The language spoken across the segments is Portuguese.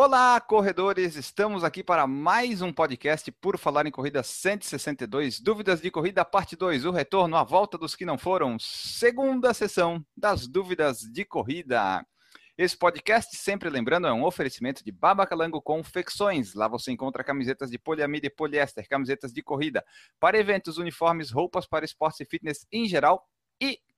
Olá, corredores! Estamos aqui para mais um podcast por falar em corrida 162, dúvidas de corrida parte 2, o retorno à volta dos que não foram, segunda sessão das dúvidas de corrida. Esse podcast, sempre lembrando, é um oferecimento de Babacalango Confecções. Lá você encontra camisetas de poliamida e poliéster, camisetas de corrida, para eventos, uniformes, roupas para esportes e fitness em geral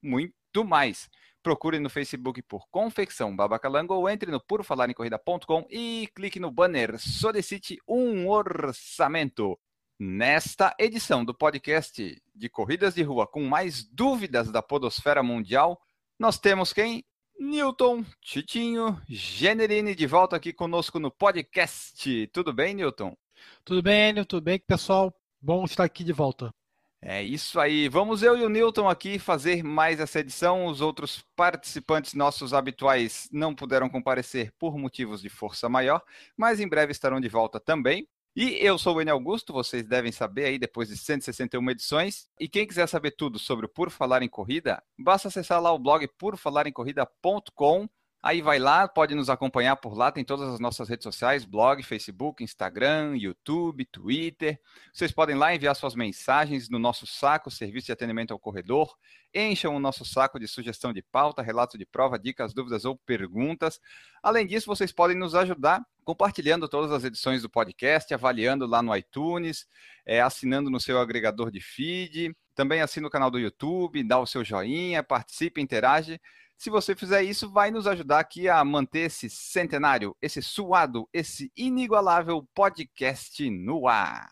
muito mais. Procure no Facebook por Confecção Babacalango ou entre no purofalarencorrida.com e clique no banner Solicite um orçamento. Nesta edição do podcast de corridas de rua com mais dúvidas da podosfera mundial, nós temos quem? Newton Titinho Generini de volta aqui conosco no podcast. Tudo bem, Newton? Tudo bem, Newton? Tudo bem, pessoal? Bom estar aqui de volta. É isso aí. Vamos eu e o Newton aqui fazer mais essa edição. Os outros participantes nossos habituais não puderam comparecer por motivos de força maior, mas em breve estarão de volta também. E eu sou o Enio Augusto, vocês devem saber aí depois de 161 edições. E quem quiser saber tudo sobre o Por Falar em Corrida, basta acessar lá o blog purfalaremcorrida.com Aí vai lá, pode nos acompanhar por lá, tem todas as nossas redes sociais, blog, Facebook, Instagram, YouTube, Twitter. Vocês podem lá enviar suas mensagens no nosso saco, serviço de atendimento ao corredor. Encham o nosso saco de sugestão de pauta, relato de prova, dicas, dúvidas ou perguntas. Além disso, vocês podem nos ajudar compartilhando todas as edições do podcast, avaliando lá no iTunes, é, assinando no seu agregador de feed. Também assina o canal do YouTube, dá o seu joinha, participe, interage. Se você fizer isso, vai nos ajudar aqui a manter esse centenário, esse suado, esse inigualável podcast no ar.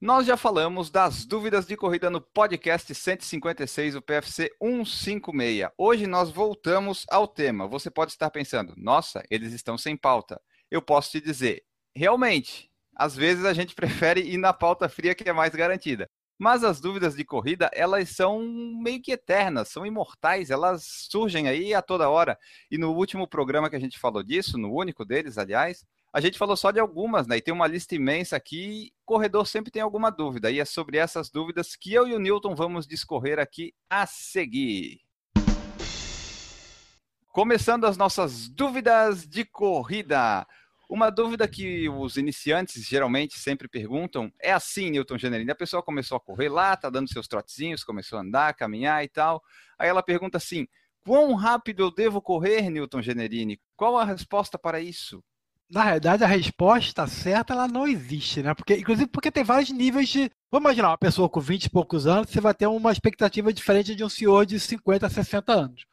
Nós já falamos das dúvidas de corrida no podcast 156, o PFC 156. Hoje nós voltamos ao tema. Você pode estar pensando, nossa, eles estão sem pauta. Eu posso te dizer, realmente, às vezes a gente prefere ir na pauta fria que é mais garantida. Mas as dúvidas de corrida, elas são meio que eternas, são imortais, elas surgem aí a toda hora. E no último programa que a gente falou disso, no único deles, aliás, a gente falou só de algumas, né? E tem uma lista imensa aqui. Corredor sempre tem alguma dúvida. E é sobre essas dúvidas que eu e o Newton vamos discorrer aqui a seguir. Começando as nossas dúvidas de corrida. Uma dúvida que os iniciantes geralmente sempre perguntam é assim, Newton Generini. A pessoa começou a correr lá, tá dando seus trotezinhos, começou a andar, caminhar e tal. Aí ela pergunta assim: quão rápido eu devo correr, Newton Generini? Qual a resposta para isso? Na realidade, a resposta certa ela não existe, né? Porque, inclusive porque tem vários níveis de. Vamos imaginar uma pessoa com 20 e poucos anos, você vai ter uma expectativa diferente de um senhor de 50, 60 anos.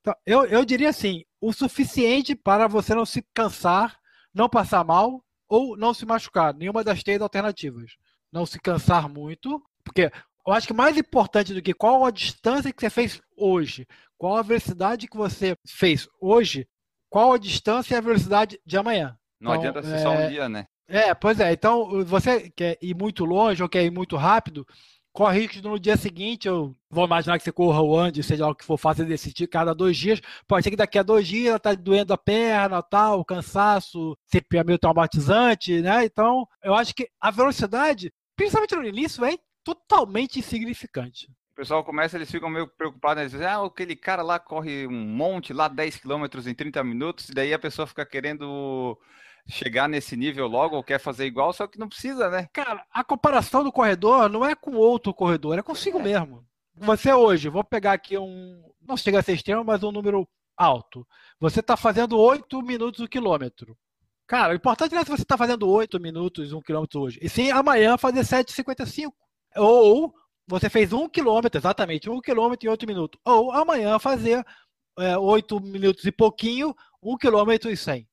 Então, eu, eu diria assim: o suficiente para você não se cansar não passar mal ou não se machucar. Nenhuma das três alternativas. Não se cansar muito, porque eu acho que mais importante do que qual a distância que você fez hoje, qual a velocidade que você fez hoje, qual a distância e a velocidade de amanhã. Não então, adianta ser é... só um dia, né? É, pois é. Então, você quer ir muito longe ou quer ir muito rápido, corre risco no dia seguinte, eu vou imaginar que você corra o ande, seja o que for, faça decidir cada dois dias. Pode ser que daqui a dois dias está doendo a perna, tal, cansaço, sempre é meio traumatizante, né? Então, eu acho que a velocidade, principalmente no início, é totalmente insignificante. O pessoal começa, eles ficam meio preocupados, eles dizem, ah, aquele cara lá corre um monte, lá 10 km em 30 minutos, e daí a pessoa fica querendo chegar nesse nível logo ou quer fazer igual, só que não precisa, né? Cara, a comparação do corredor não é com outro corredor, é consigo é. mesmo. Você hoje, vou pegar aqui um. Não chega a ser extremo, mas um número alto. Você está fazendo 8 minutos o quilômetro. Cara, o importante não é se você está fazendo 8 minutos um quilômetro hoje, e sim amanhã fazer 7,55. Ou você fez um quilômetro, exatamente, um quilômetro em 8 minutos. Ou amanhã fazer é, 8 minutos e pouquinho, um quilômetro e 100.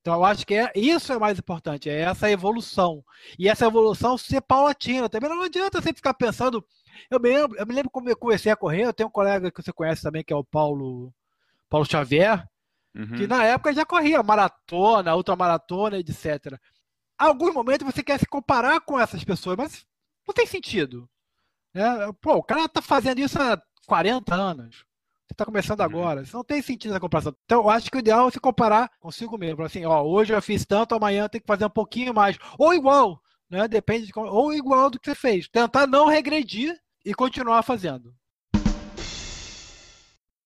Então, eu acho que é, isso é mais importante, é essa evolução. E essa evolução ser paulatina. Também não adianta você ficar pensando. Eu me lembro, eu me lembro quando eu comecei a correr, eu tenho um colega que você conhece também, que é o Paulo, Paulo Xavier, uhum. que na época já corria maratona, ultramaratona, etc. alguns momentos você quer se comparar com essas pessoas, mas não tem sentido. É, pô, o cara tá fazendo isso há 40 anos. Você está começando uhum. agora. Isso não tem sentido essa comparação. Então, eu acho que o ideal é se comparar consigo mesmo. Assim, ó, hoje eu fiz tanto, amanhã tem que fazer um pouquinho mais. Ou igual, né? Depende de, ou igual do que você fez. Tentar não regredir e continuar fazendo.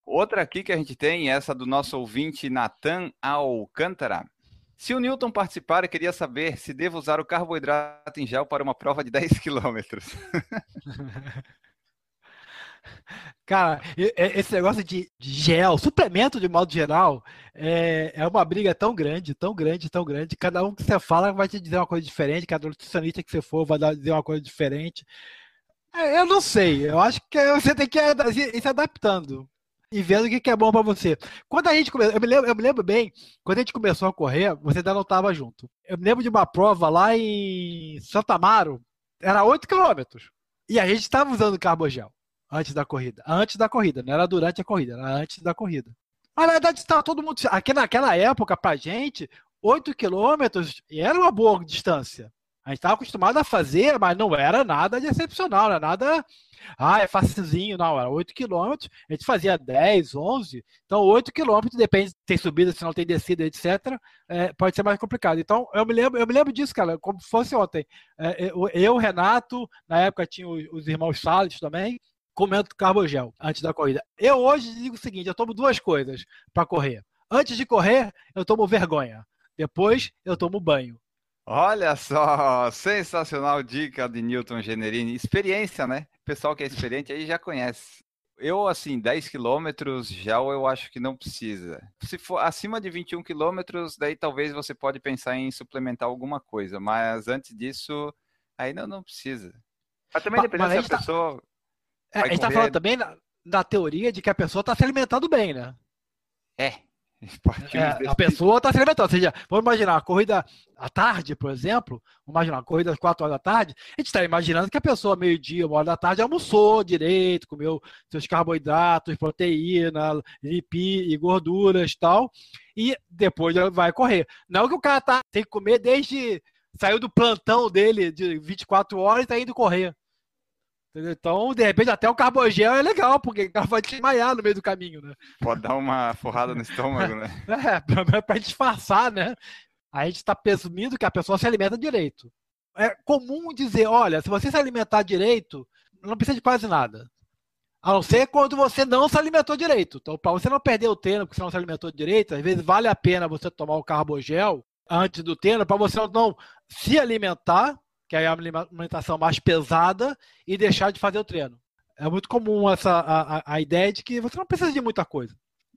Outra aqui que a gente tem, essa do nosso ouvinte Natan Alcântara. Se o Newton participar, eu queria saber se devo usar o carboidrato em gel para uma prova de 10 quilômetros. Cara, esse negócio de gel, suplemento de modo geral, é, é uma briga tão grande, tão grande, tão grande. Cada um que você fala vai te dizer uma coisa diferente, cada nutricionista que você for vai dizer uma coisa diferente. É, eu não sei, eu acho que você tem que ir se adaptando e vendo o que é bom para você. Quando a gente começou, eu me, lembro, eu me lembro bem, quando a gente começou a correr, você ainda não estava junto. Eu me lembro de uma prova lá em Santa Amaro, era 8 quilômetros, e a gente estava usando carbogel. Antes da corrida. Antes da corrida, não era durante a corrida, era antes da corrida. Mas, na verdade, estava todo mundo. Aqui naquela época, pra gente, 8 quilômetros era uma boa distância. A gente estava acostumado a fazer, mas não era nada de excepcional, não era nada. Ah, é facilzinho, não, era 8 quilômetros, a gente fazia 10, 11, então 8 quilômetros, depende se tem subida, se não tem descida, etc., é, pode ser mais complicado. Então, eu me lembro, eu me lembro disso, cara, como fosse ontem. É, eu, eu, Renato, na época tinha os, os irmãos Salles também, comendo carbogel antes da corrida. Eu hoje digo o seguinte: eu tomo duas coisas para correr. Antes de correr, eu tomo vergonha. Depois, eu tomo banho. Olha só, sensacional dica de Newton Generini. Experiência, né? O pessoal que é experiente aí já conhece. Eu, assim, 10 quilômetros, já eu acho que não precisa. Se for acima de 21 quilômetros, daí talvez você pode pensar em suplementar alguma coisa. Mas antes disso, aí não, não precisa. Mas também depende se a tá pessoa é, a gente está falando também da, da, teoria de que a pessoa está se alimentando bem, né? É. é a pessoa está se alimentando. Ou seja, vamos imaginar a corrida à tarde, por exemplo. Vamos imaginar a corrida às 4 horas da tarde. A gente está imaginando que a pessoa, meio-dia, uma hora da tarde, almoçou direito, comeu seus carboidratos, proteína, lipid e gorduras e tal. E depois vai correr. Não que o cara tá, tem que comer desde. Saiu do plantão dele de 24 horas e está indo correr. Entendeu? Então, de repente, até o carbogel é legal, porque o cara vai desmaiar no meio do caminho, né? Pode dar uma forrada no estômago, né? é, pra disfarçar, né? A gente está presumindo que a pessoa se alimenta direito. É comum dizer, olha, se você se alimentar direito, não precisa de quase nada. A não ser quando você não se alimentou direito. Então, para você não perder o treino porque você não se alimentou direito, às vezes vale a pena você tomar o carbogel antes do treino para você não se alimentar que é a alimentação mais pesada, e deixar de fazer o treino. É muito comum essa a, a, ideia de que você não precisa de muita coisa.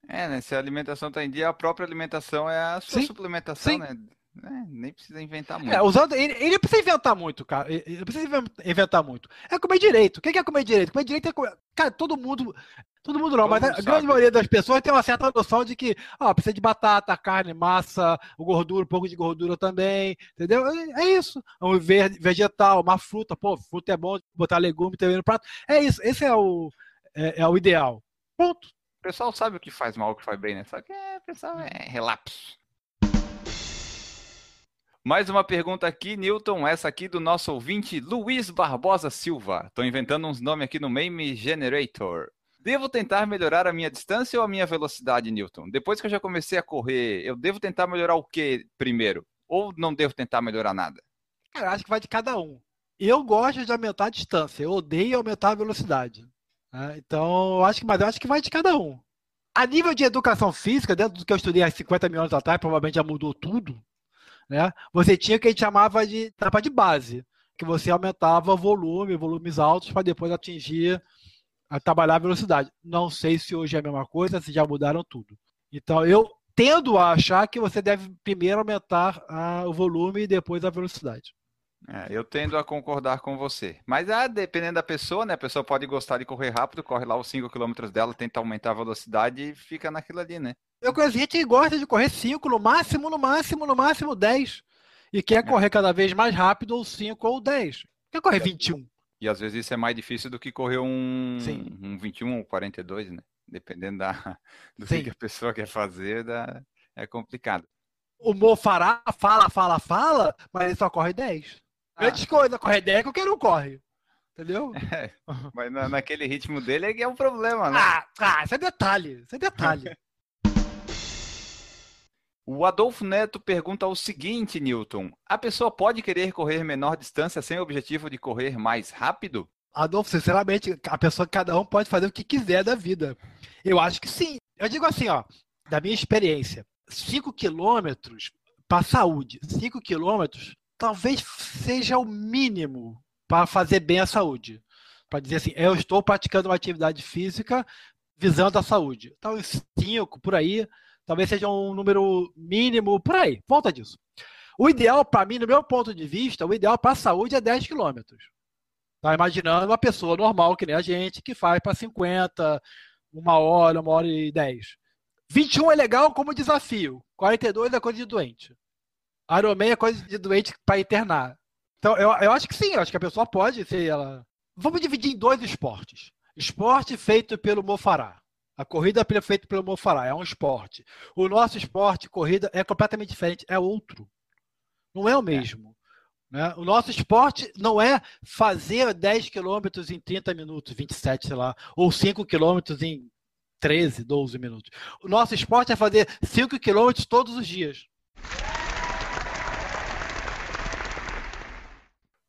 É, né? Se a alimentação está em dia, a própria alimentação é a sua Sim. suplementação, Sim. né? É, nem precisa inventar muito. É, usando, ele, ele precisa inventar muito, cara. Ele precisa inventar muito. É comer direito. O que é comer direito? Comer direito é comer. Cara, todo mundo. Todo mundo não, todo mas mundo a grande maioria das pessoas tem uma certa noção de que ó, precisa de batata, carne, massa, gordura, um pouco de gordura também, entendeu? É, é isso. Um vegetal, uma fruta, pô, fruta é bom, botar legume também no prato. É isso, esse é o, é, é o ideal. Ponto. O pessoal sabe o que faz mal, o que faz bem, né? Só que é, o pessoal é relapso. Mais uma pergunta aqui, Newton, essa aqui do nosso ouvinte Luiz Barbosa Silva. Estou inventando uns nomes aqui no Meme Generator. Devo tentar melhorar a minha distância ou a minha velocidade, Newton? Depois que eu já comecei a correr, eu devo tentar melhorar o que primeiro? Ou não devo tentar melhorar nada? Cara, acho que vai de cada um. Eu gosto de aumentar a distância, eu odeio aumentar a velocidade. Né? Então, acho que, mas eu acho que vai de cada um. A nível de educação física, dentro do que eu estudei há 50 mil anos atrás, provavelmente já mudou tudo né? Você tinha o que a gente chamava de etapa de base, que você aumentava volume, volumes altos, para depois atingir, a trabalhar a velocidade. Não sei se hoje é a mesma coisa, se já mudaram tudo. Então, eu tendo a achar que você deve primeiro aumentar a, o volume e depois a velocidade. É, eu tendo a concordar com você. Mas ah, dependendo da pessoa, né? A pessoa pode gostar de correr rápido, corre lá os 5 km dela, tenta aumentar a velocidade e fica naquilo ali, né? Eu conheço gente que gosta de correr 5, no máximo, no máximo, no máximo 10. E quer é. correr cada vez mais rápido, ou 5 ou 10. Quer correr 21. E às vezes isso é mais difícil do que correr um, Sim. um 21 ou 42, né? Dependendo da, do Sim. que a pessoa quer fazer, da, é complicado. O Mo Fará fala, fala, fala, mas ele só corre 10. Ah. Grandes coisas, corre 10, qualquer um corre. Entendeu? É, mas na- naquele ritmo dele é que é um problema, né? Ah, ah, isso é detalhe. Isso é detalhe. O Adolfo Neto pergunta o seguinte, Newton: a pessoa pode querer correr menor distância sem o objetivo de correr mais rápido? Adolfo, sinceramente, a pessoa, cada um pode fazer o que quiser da vida. Eu acho que sim. Eu digo assim, ó, da minha experiência, 5 quilômetros para saúde, 5 quilômetros talvez seja o mínimo para fazer bem a saúde. Para dizer assim, eu estou praticando uma atividade física visando a saúde. Então, 5 por aí, talvez seja um número mínimo por aí, volta disso. O ideal para mim, no meu ponto de vista, o ideal para a saúde é 10 quilômetros. Tá imaginando uma pessoa normal, que nem a gente, que faz para 50, uma hora, uma hora e 10. 21 é legal como desafio. 42 é coisa de doente. Ironman é coisa de doente para internar. Então, eu, eu acho que sim, eu acho que a pessoa pode ser ela. Vamos dividir em dois esportes. Esporte feito pelo Mofará. A corrida é feita pelo Mofará, é um esporte. O nosso esporte, corrida, é completamente diferente, é outro. Não é o mesmo. Né? O nosso esporte não é fazer 10 quilômetros em 30 minutos, 27, sei lá, ou 5 quilômetros em 13, 12 minutos. O nosso esporte é fazer 5 quilômetros todos os dias.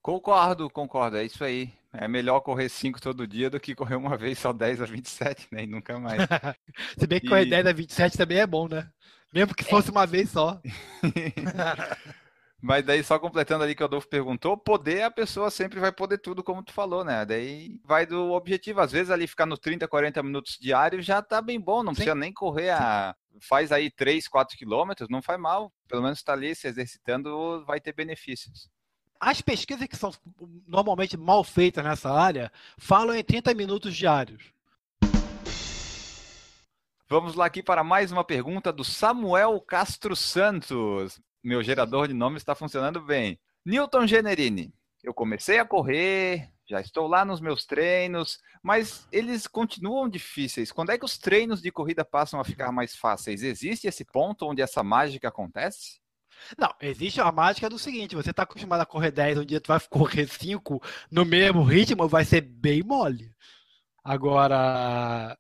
Concordo, concordo, é isso aí. É melhor correr 5 todo dia do que correr uma vez só 10 a 27, né? E nunca mais. Se bem que correr E- 10 a 27 também é bom, né? Mesmo que fosse uma vez só. Mas daí, só completando ali que o Adolfo perguntou, poder, a pessoa sempre vai poder tudo, como tu falou, né? Daí vai do objetivo. Às vezes ali ficar no 30, 40 minutos diário já tá bem bom, não Sim. precisa nem correr a. Faz aí 3, 4 quilômetros, não faz mal. Pelo menos tá ali se exercitando, vai ter benefícios. As pesquisas que são normalmente mal feitas nessa área falam em 30 minutos diários. Vamos lá aqui para mais uma pergunta do Samuel Castro Santos. Meu gerador de nomes está funcionando bem. Newton Generini, eu comecei a correr, já estou lá nos meus treinos, mas eles continuam difíceis. Quando é que os treinos de corrida passam a ficar mais fáceis? Existe esse ponto onde essa mágica acontece? Não, existe a mágica do seguinte: você está acostumado a correr 10, um dia tu vai correr 5 no mesmo ritmo, vai ser bem mole. Agora,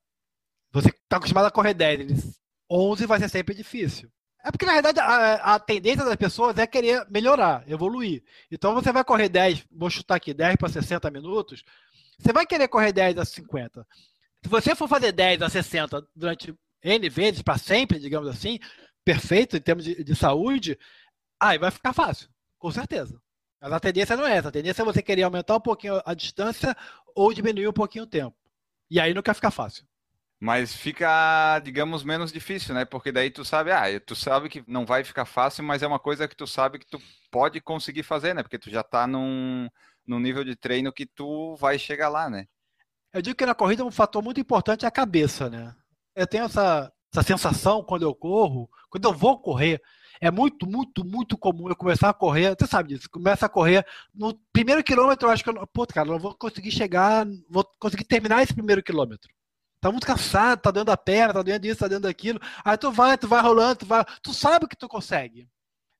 você está acostumado a correr 10, eles- 11 vai ser sempre difícil. É porque, na verdade, a, a tendência das pessoas é querer melhorar, evoluir. Então, você vai correr 10, vou chutar aqui, 10 para 60 minutos, você vai querer correr 10 a 50. Se você for fazer 10 a 60 durante N vezes, para sempre, digamos assim, perfeito em termos de, de saúde, aí vai ficar fácil, com certeza. Mas a tendência não é essa. A tendência é você querer aumentar um pouquinho a distância ou diminuir um pouquinho o tempo. E aí não quer ficar fácil. Mas fica, digamos, menos difícil, né? Porque daí tu sabe, ah, tu sabe que não vai ficar fácil, mas é uma coisa que tu sabe que tu pode conseguir fazer, né? Porque tu já tá num, num nível de treino que tu vai chegar lá, né? Eu digo que na corrida um fator muito importante é a cabeça, né? Eu tenho essa, essa sensação quando eu corro, quando eu vou correr, é muito, muito, muito comum eu começar a correr, você sabe disso, começa a correr, no primeiro quilômetro eu acho que eu não, pô, cara, não vou conseguir chegar, vou conseguir terminar esse primeiro quilômetro. Tá muito cansado, tá dando a perna, tá doendo isso, tá dando aquilo. Aí tu vai, tu vai rolando, tu vai, tu sabe que tu consegue.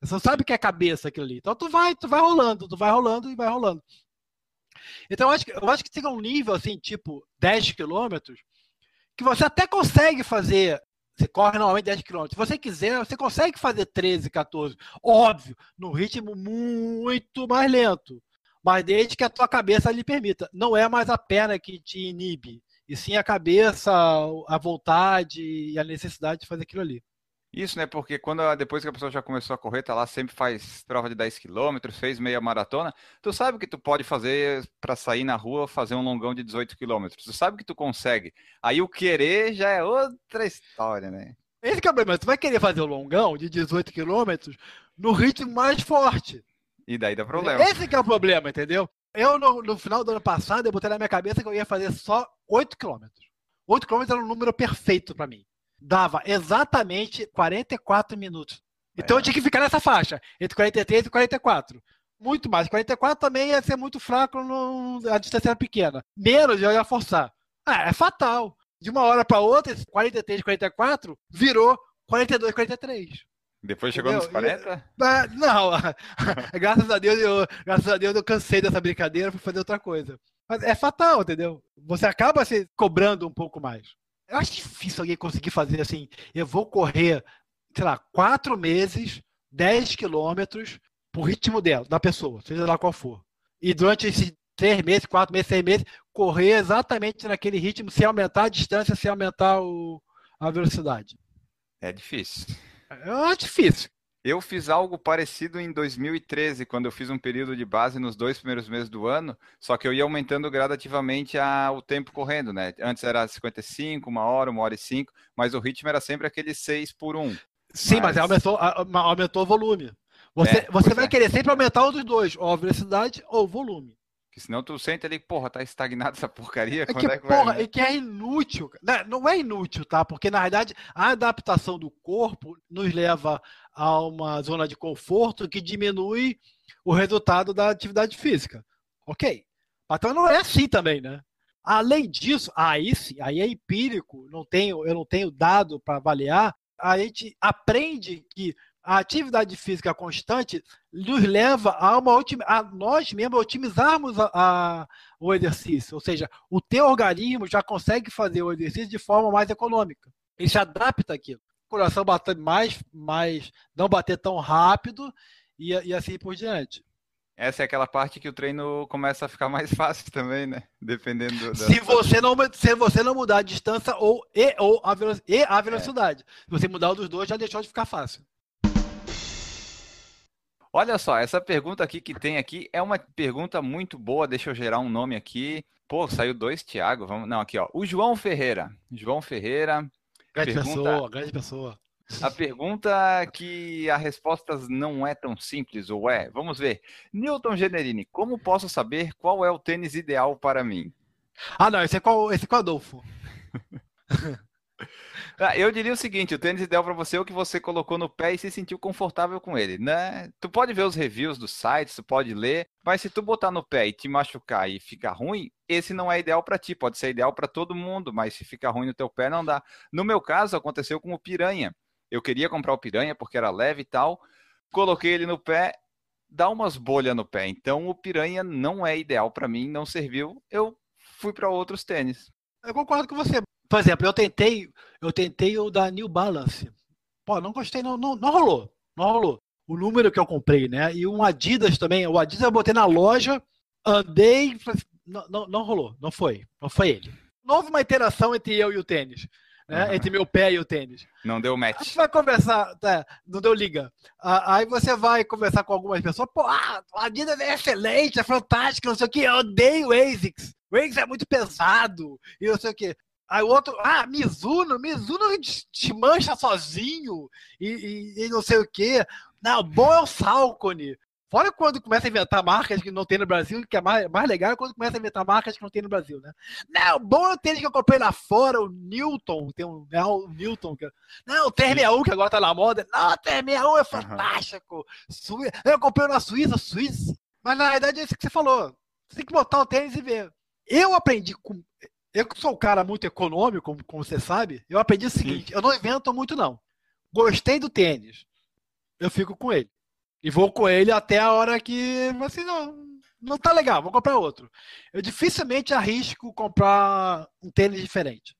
Você sabe que é cabeça aquilo ali. Então tu vai, tu vai rolando, tu vai rolando e vai rolando. Então eu acho que, eu acho que chega um nível assim, tipo 10 quilômetros, que você até consegue fazer. Você corre normalmente 10 quilômetros. Se você quiser, você consegue fazer 13, 14. Óbvio, no ritmo muito mais lento. Mas desde que a tua cabeça lhe permita. Não é mais a perna que te inibe. E sim a cabeça, a vontade e a necessidade de fazer aquilo ali. Isso, né? Porque quando a- depois que a pessoa já começou a correr, tá lá, sempre faz prova de 10 quilômetros, fez meia maratona, tu sabe que tu pode fazer para sair na rua, fazer um longão de 18 quilômetros. Tu sabe que tu consegue. Aí o querer já é outra história, né? Esse que é o problema. Tu vai querer fazer o longão de 18 quilômetros no ritmo mais forte. E daí dá problema. Esse que é o problema, entendeu? Eu, no, no final do ano passado, eu botei na minha cabeça que eu ia fazer só 8 quilômetros. 8 quilômetros era um número perfeito para mim. Dava exatamente 44 minutos. Então É. eu tinha que ficar nessa faixa, entre 43 e 44. Muito mais. 44 também ia ser muito fraco, no- a distância era pequena. Menos eu ia forçar. Ah, é fatal. De uma hora para outra, esse 43, 44 virou 42, 43. Depois chegou nos Entendeu? 40? Ah, Não, graças a Deus, eu, graças a Deus eu cansei dessa brincadeira para fazer outra coisa. Mas é fatal, entendeu? Você acaba se cobrando um pouco mais. Eu acho difícil alguém conseguir fazer assim. Eu vou correr, sei lá, quatro meses, 10 quilômetros, pro ritmo dela, da pessoa, seja lá qual for. E durante esses três meses, quatro meses, seis meses, correr exatamente naquele ritmo, sem aumentar a distância, sem aumentar o- a velocidade. É difícil. Eu acho difícil. Eu fiz algo parecido em 2013, quando eu fiz um período de base nos dois primeiros meses do ano, só que eu ia aumentando gradativamente a- o tempo correndo, né? Antes era 55, uma hora, uma hora e cinco, mas o ritmo era sempre aquele 6 por 1. Sim, mas, Mas- aumentou, aumentou o volume. Você, É, você vai é. querer sempre aumentar um dos dois, ou a velocidade ou o volume. Que senão tu sente ali, porra, tá estagnado essa porcaria, É que, é que vai, porra, né? é que é inútil. Né? Não é inútil, tá? Porque, na verdade, a adaptação do corpo nos leva a uma zona de conforto que diminui o resultado da atividade física. Ok. Então não é assim também, né? Além disso, aí sim, aí é empírico, não tenho, eu não tenho dado para avaliar, a gente aprende que a atividade física constante nos leva a, uma, a nós mesmos otimizarmos a- a, o exercício. Ou seja, o teu organismo já consegue fazer o exercício de forma mais econômica. Ele se adapta àquilo. O coração bater mais, mais não bater tão rápido e, e assim por diante. Essa é aquela parte que o treino começa a ficar mais fácil também, né? Dependendo do- da... Se você não, se você não mudar a distância ou, e, ou a, e a velocidade. Se você mudar um dos dois, já deixou de ficar fácil. Olha só, essa pergunta aqui que tem aqui é uma pergunta muito boa. Deixa eu gerar um nome aqui. Pô, saiu dois, Thiago. Vamos... Não, aqui, ó. O João Ferreira. João Ferreira. Grande Pergunta- pessoa, grande pessoa. A pergunta que a resposta não é tão simples, ou é? Vamos ver. Newton Generini, como posso saber qual é o tênis ideal para mim? Ah, não, esse é qual, esse é qual Adolfo? Ah, eu diria o seguinte, o tênis ideal para você é o que você colocou no pé e se sentiu confortável com ele, né? Tu pode ver os reviews dos sites, tu pode ler, mas se tu botar no pé e te machucar e ficar ruim, esse não é ideal para ti, pode ser ideal para todo mundo, mas se ficar ruim no teu pé não dá. No meu caso aconteceu com o Piranha. Eu queria comprar o Piranha porque era leve e tal, coloquei ele no pé, dá umas bolhas no pé. Então o Piranha não é ideal para mim, não serviu. Eu fui para outros tênis. Eu concordo com você. Por exemplo, eu tentei, eu tentei o da New Balance. Pô, não gostei, não, não, não rolou. Não rolou. O número que eu comprei, né? E um Adidas também. O Adidas eu botei na loja, andei, falei, não, não, não rolou. Não foi. Não foi ele. Não houve uma interação entre eu e o tênis. Né? Aham. Entre meu pé e o tênis. Não deu Aí match. você vai conversar, tá, não deu liga. Aí você vai conversar com algumas pessoas, pô, ah, o Adidas é excelente, é fantástico, não sei o que, eu odeio o ASICS. O ASICS é muito pesado, e não sei o que. Aí o outro, ah, Mizuno, Mizuno des- desmancha sozinho, e, e- e não sei o que. Não, bom é o Salcone. Fora quando começa a inventar marcas que não tem no Brasil, que é mais, mais legal é quando começa a inventar marcas que não tem no Brasil, né? Não, bom é o tênis que eu comprei lá fora, o Newton, tem um, é o Newton, que, não, o T61 que agora tá na moda. Não, o T61 é fantástico. Sui- Eu comprei na Suíça, Suíça. Mas na verdade é isso que você falou. Você tem que botar o tênis e ver. Eu aprendi com. Eu que sou um cara muito econômico, como, como você sabe, eu aprendi o seguinte: eu não invento muito, não. Gostei do tênis. Eu fico com ele. E vou com ele até a hora que. Assim, não, não tá legal, vou comprar outro. Eu dificilmente arrisco comprar um tênis diferente.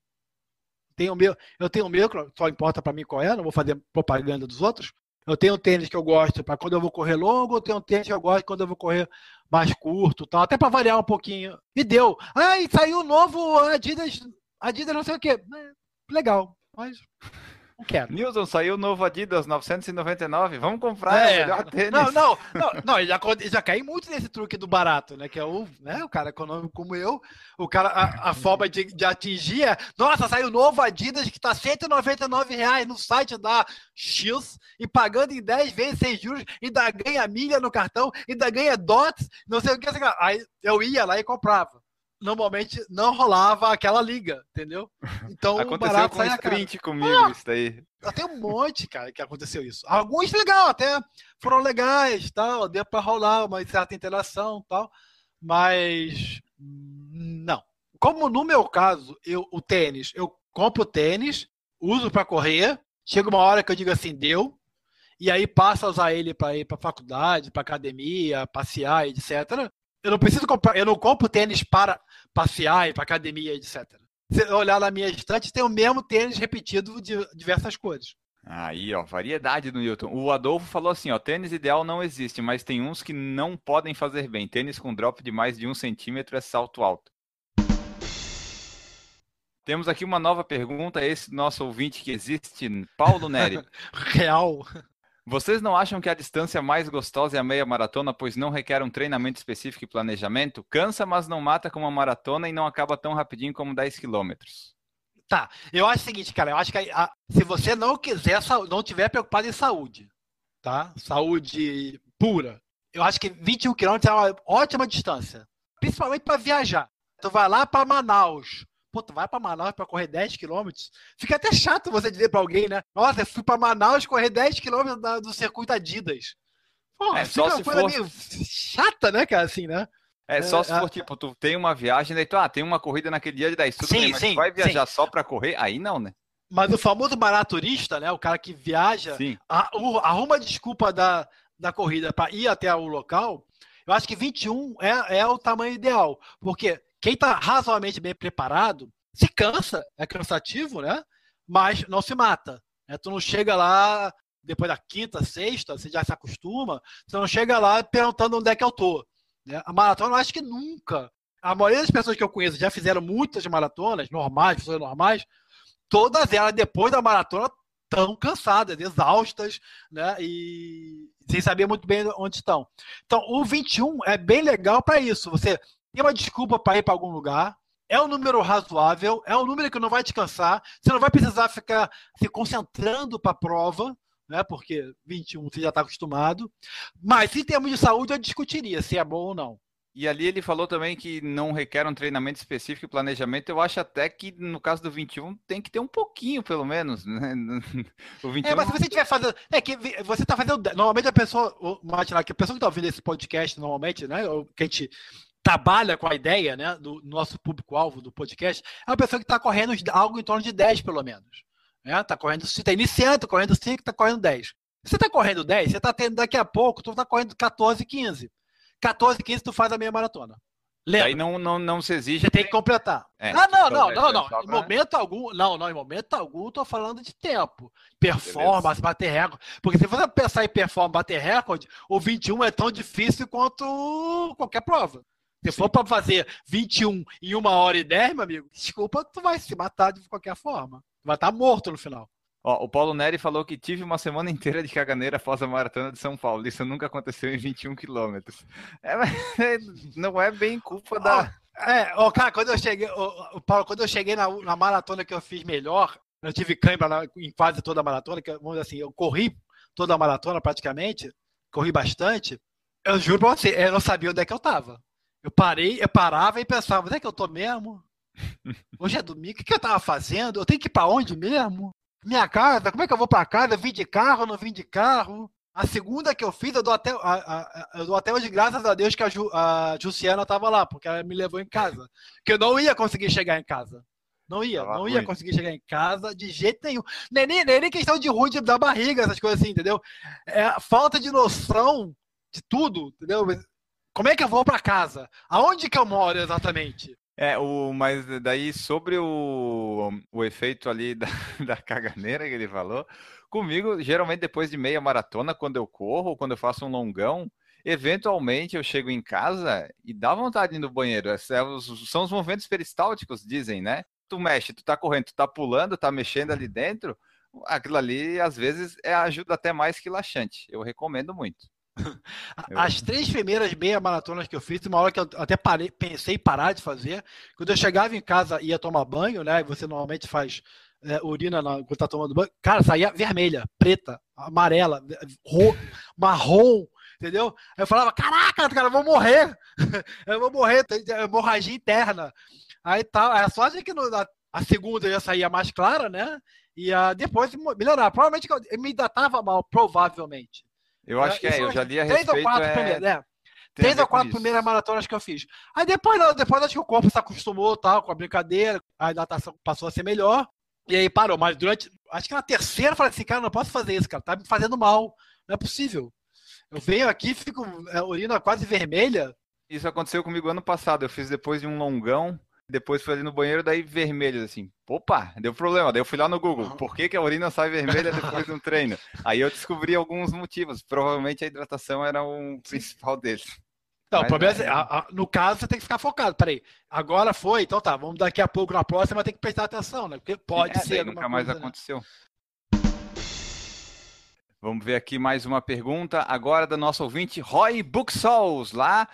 Tenho meu, eu tenho o meu, só importa para mim qual é, não vou fazer propaganda dos outros. Eu tenho um tênis que eu gosto para quando eu vou correr longo, eu tenho um tênis que eu gosto quando eu vou correr mais curto, tal, até para variar um pouquinho. E deu. Ah, e saiu o novo Adidas, Adidas não sei o quê. É, Legal, mas não quero. Nilson, saiu o novo Adidas 999. Vamos comprar, é, o melhor tênis. Não, não, não, não, já, já caí muito nesse truque do barato, né? Que é o, né, o cara econômico como eu, o cara, a, a forma de, de atingir é, nossa, saiu o novo Adidas que tá 199 reais no site da X e pagando em 10 vezes sem juros, ainda ganha milha no cartão, ainda ganha dots, não sei o que. Aí eu ia lá e comprava. Normalmente não rolava aquela liga, entendeu? Então Aconteceu barato com caro. sprint comigo, isso daí. Tem um monte, cara, que aconteceu isso. Alguns legal, até foram legais, tal, deu para rolar uma certa interação, tal, mas não. Como no meu caso, eu o tênis, eu compro o tênis, uso para correr, chega uma hora que eu digo assim, deu, e aí passa a usar ele para ir para faculdade, para academia, passear, etc. Eu não preciso comprar, eu não compro tênis para passear e para academia, etc. Se eu olhar na minha estante, tem o mesmo tênis repetido de diversas cores. Aí, ó, variedade do Newton. O Adolfo falou assim, ó, tênis ideal não existe, mas tem uns que não podem fazer bem. Tênis com drop de mais de um centímetro é salto alto. Temos aqui uma nova pergunta, esse nosso ouvinte que existe, Paulo Neri. Real. Vocês não acham que a distância mais gostosa é a meia maratona, pois não requer um treinamento específico e planejamento? Cansa, mas não mata como uma maratona e não acaba tão rapidinho como 10 quilômetros. Tá, eu acho o seguinte, cara, eu acho que a, se você não quiser, não tiver preocupado em saúde, tá? Saúde pura, eu acho que 21 quilômetros é uma ótima distância, principalmente para viajar. Tu vai lá para Manaus, Pô, tu vai pra Manaus pra correr 10 quilômetros? Fica até chato você dizer pra alguém, né? Nossa, eu fui pra Manaus correr 10 quilômetros do circuito Adidas. Pô, é só se for... meio chata, né, cara, assim, né? É só se é, for, é... tipo, tu tem uma viagem, daí tu, ah, tem uma corrida naquele dia de 10, tudo sim, bem, mas sim, tu vai viajar sim. só pra correr? Aí não, né? Mas o famoso maraturista, né, o cara que viaja, arruma desculpa da, da corrida para ir até o local, eu acho que 21 é, é o tamanho ideal, porque quem está razoavelmente bem preparado se cansa, é cansativo, né? Mas não se mata. Né? Tu não chega lá depois da quinta, sexta, você já se acostuma, você não chega lá perguntando onde é que eu tô. Né? A maratona, eu acho que nunca. A maioria das pessoas que eu conheço já fizeram muitas maratonas, normais, pessoas normais, todas elas, depois da maratona, tão cansadas, exaustas, né? E sem saber muito bem onde estão. Então, o 21 é bem legal para isso. Você tem uma desculpa para ir para algum lugar. É um número razoável, é um número que não vai te cansar. Você não vai precisar ficar se concentrando para a prova, né? Porque 21 você já está acostumado. Mas em termos de saúde, eu discutiria se é bom ou não. E ali ele falou também que não requer um treinamento específico e planejamento. Eu acho até que no caso do 21 tem que ter um pouquinho, pelo menos. Né? O 21... É, mas se você estiver fazendo. É que você está fazendo. Normalmente a pessoa. Martina, que a pessoa que está ouvindo esse podcast, normalmente, né? Que a gente trabalha com a ideia né, do nosso público-alvo do podcast, é uma pessoa que está correndo algo em torno de 10, pelo menos. Né? Tá correndo, está iniciando, tá correndo 5, está correndo 10. Você está correndo 10, você está tendo daqui a pouco, tu está correndo 14, 15. 14, 15, tu faz a meia maratona. Lembra? Aí não, não, não se exige. Você tem que completar. É, ah, não, não, não, não. Em momento algum, não, não, em momento algum, tô falando de tempo. Performance, Beleza. bater recorde. Porque se você pensar em performance, bater recorde, o 21 é tão difícil quanto qualquer prova. Se for para fazer 21 em uma hora e 10, meu amigo, desculpa, tu vai se matar de qualquer forma. Tu vai estar tá morto no final. Ó, o Paulo Neri falou que tive uma semana inteira de caganeira após a maratona de São Paulo. Isso nunca aconteceu em 21 quilômetros. É, não é bem culpa da. É, ó, cara, quando eu cheguei, ó, Paulo, quando eu cheguei na, na, maratona que eu fiz melhor, eu tive cãibra em quase toda a maratona, que vamos dizer assim, eu corri toda a maratona praticamente, corri bastante. Eu juro pra você, eu não sabia onde é que eu tava. Eu parei, eu parava e pensava, onde é que eu tô mesmo? Hoje é domingo, o que eu tava fazendo? Eu tenho que ir pra onde mesmo? Minha casa, como é que eu vou pra casa? Eu vim de carro, não vim de carro? A segunda que eu fiz, eu dou até, a, a, eu dou até hoje, graças a Deus, que a, Ju, a Jussiana tava lá, porque ela me levou em casa. Que eu não ia conseguir chegar em casa. Não ia, tava não ia conseguir chegar em casa de jeito nenhum. Nem, nem, nem questão de ruim da barriga, essas coisas assim, entendeu? É falta de noção de tudo, entendeu? Como é que eu vou para casa? Aonde que eu moro exatamente? É, o, mas daí sobre o, o efeito ali da, da caganeira que ele falou, comigo, geralmente depois de meia maratona, quando eu corro, quando eu faço um longão, eventualmente eu chego em casa e dá vontade de ir no banheiro. É, são os movimentos peristálticos, dizem, né? Tu mexe, tu tá correndo, tu tá pulando, tá mexendo ali dentro, aquilo ali às vezes é, ajuda até mais que laxante. Eu recomendo muito. As três primeiras meia maratonas que eu fiz, uma hora que eu até parei, pensei em parar de fazer, quando eu chegava em casa ia tomar banho, né? Você normalmente faz é, urina na, quando tá tomando banho, cara, saía vermelha, preta, amarela, ro, marrom, entendeu? Aí eu falava, caraca, cara, eu vou morrer, eu vou morrer, tem hemorragia interna. Aí tal, tá, a sorte é que no, na, a segunda já saía mais clara, né? E a, depois melhorar. Provavelmente eu me datava mal, provavelmente. Eu acho que é, eu já li a três respeito. Ou quatro é... primeiras, é. Três ou quatro primeiras maratonas que eu fiz. Aí depois, não, depois acho que o corpo se acostumou tal, com a brincadeira, a natação passou a ser melhor. E aí parou. Mas durante. Acho que na terceira eu falei assim, cara, não posso fazer isso, cara. Tá me fazendo mal. Não é possível. Eu venho aqui, fico a urina quase vermelha. Isso aconteceu comigo ano passado. Eu fiz depois de um longão, depois fui ali no banheiro, daí vermelho, assim. Opa, deu problema. Daí eu fui lá no Google. Por que, que a urina sai vermelha depois de um treino? Aí eu descobri alguns motivos. Provavelmente a hidratação era o principal deles. Não, Mas o problema é, é- a- a- no caso, você tem que ficar focado. Peraí, agora foi, então tá, vamos daqui a pouco na próxima, tem que prestar atenção, né? Porque pode É, ser. nunca mais coisa, né? aconteceu. Vamos ver aqui mais uma pergunta agora da nossa ouvinte Roy Buxols, lá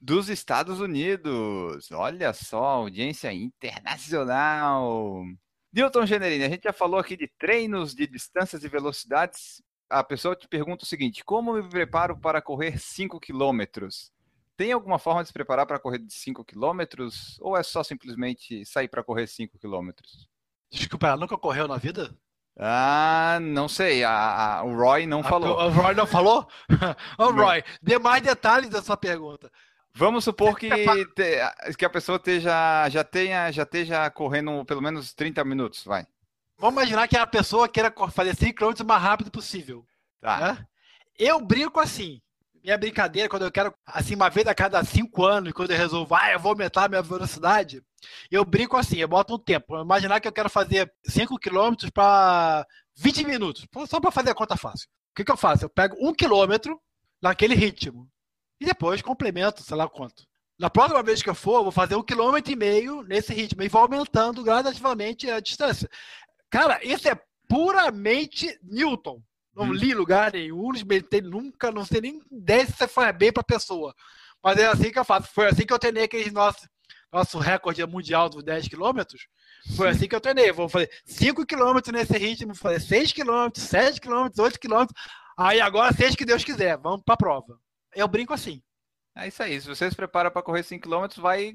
dos Estados Unidos. Olha só, audiência internacional. Newton Generini, a gente já falou aqui de treinos de distâncias e velocidades. A pessoa te pergunta o seguinte: como me preparo para correr 5 quilômetros? Tem alguma forma de se preparar para correr de 5 quilômetros? Ou é só simplesmente sair para correr 5 quilômetros? Desculpa, ela nunca correu na vida? Ah, não sei. A, a- o Roy não falou. A, o Roy não falou? Ô, Roy, dê mais detalhes da sua pergunta. Vamos supor que, te- que a pessoa esteja, já tenha, já esteja correndo pelo menos 30 minutos, vai. Vamos imaginar que a pessoa queira fazer 5 km o mais rápido possível. Tá. né? Eu brinco assim. Minha brincadeira, quando eu quero, assim, uma vez a cada cinco anos, quando eu resolvo, ah, eu vou aumentar a minha velocidade, eu brinco assim, eu boto um tempo. Vamos Imaginar que eu quero fazer 5 km para 20 minutos, só para fazer a conta fácil. O que, que eu faço? Eu pego um quilômetro naquele ritmo e depois complemento, sei lá quanto. Na próxima vez que eu for, eu vou fazer um quilômetro e meio nesse ritmo e vou aumentando gradativamente a distância. Cara, isso é puramente Newton. Não Hum. li lugar nenhum, experimentei nunca, não sei nem ideia se faz bem pra pessoa. Mas é assim que eu faço. Foi assim que eu treinei aquele nosso, nosso recorde mundial dos 10 quilômetros. Foi assim que eu treinei. Vou fazer 5 quilômetros nesse ritmo, vou fazer 6 quilômetros, 7 quilômetros, 8 quilômetros. Aí agora, seja que Deus quiser, vamos pra prova. Eu brinco assim. É isso aí. Se você se prepara para correr 5 km, vai.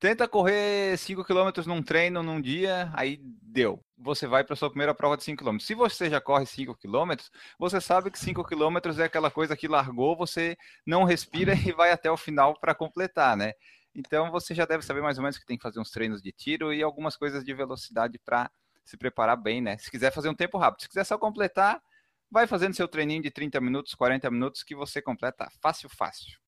Tenta correr 5 km num treino, num dia, aí deu. Você vai para sua primeira prova de 5 km. Se você já corre 5 km, você sabe que 5 km é aquela coisa que largou, você não respira e vai até o final para completar, né? Então você já deve saber mais ou menos que tem que fazer uns treinos de tiro e algumas coisas de velocidade para se preparar bem, né? Se quiser fazer um tempo rápido, se quiser só completar, vai fazendo seu treininho de 30 minutos, 40 minutos que você completa fácil, fácil.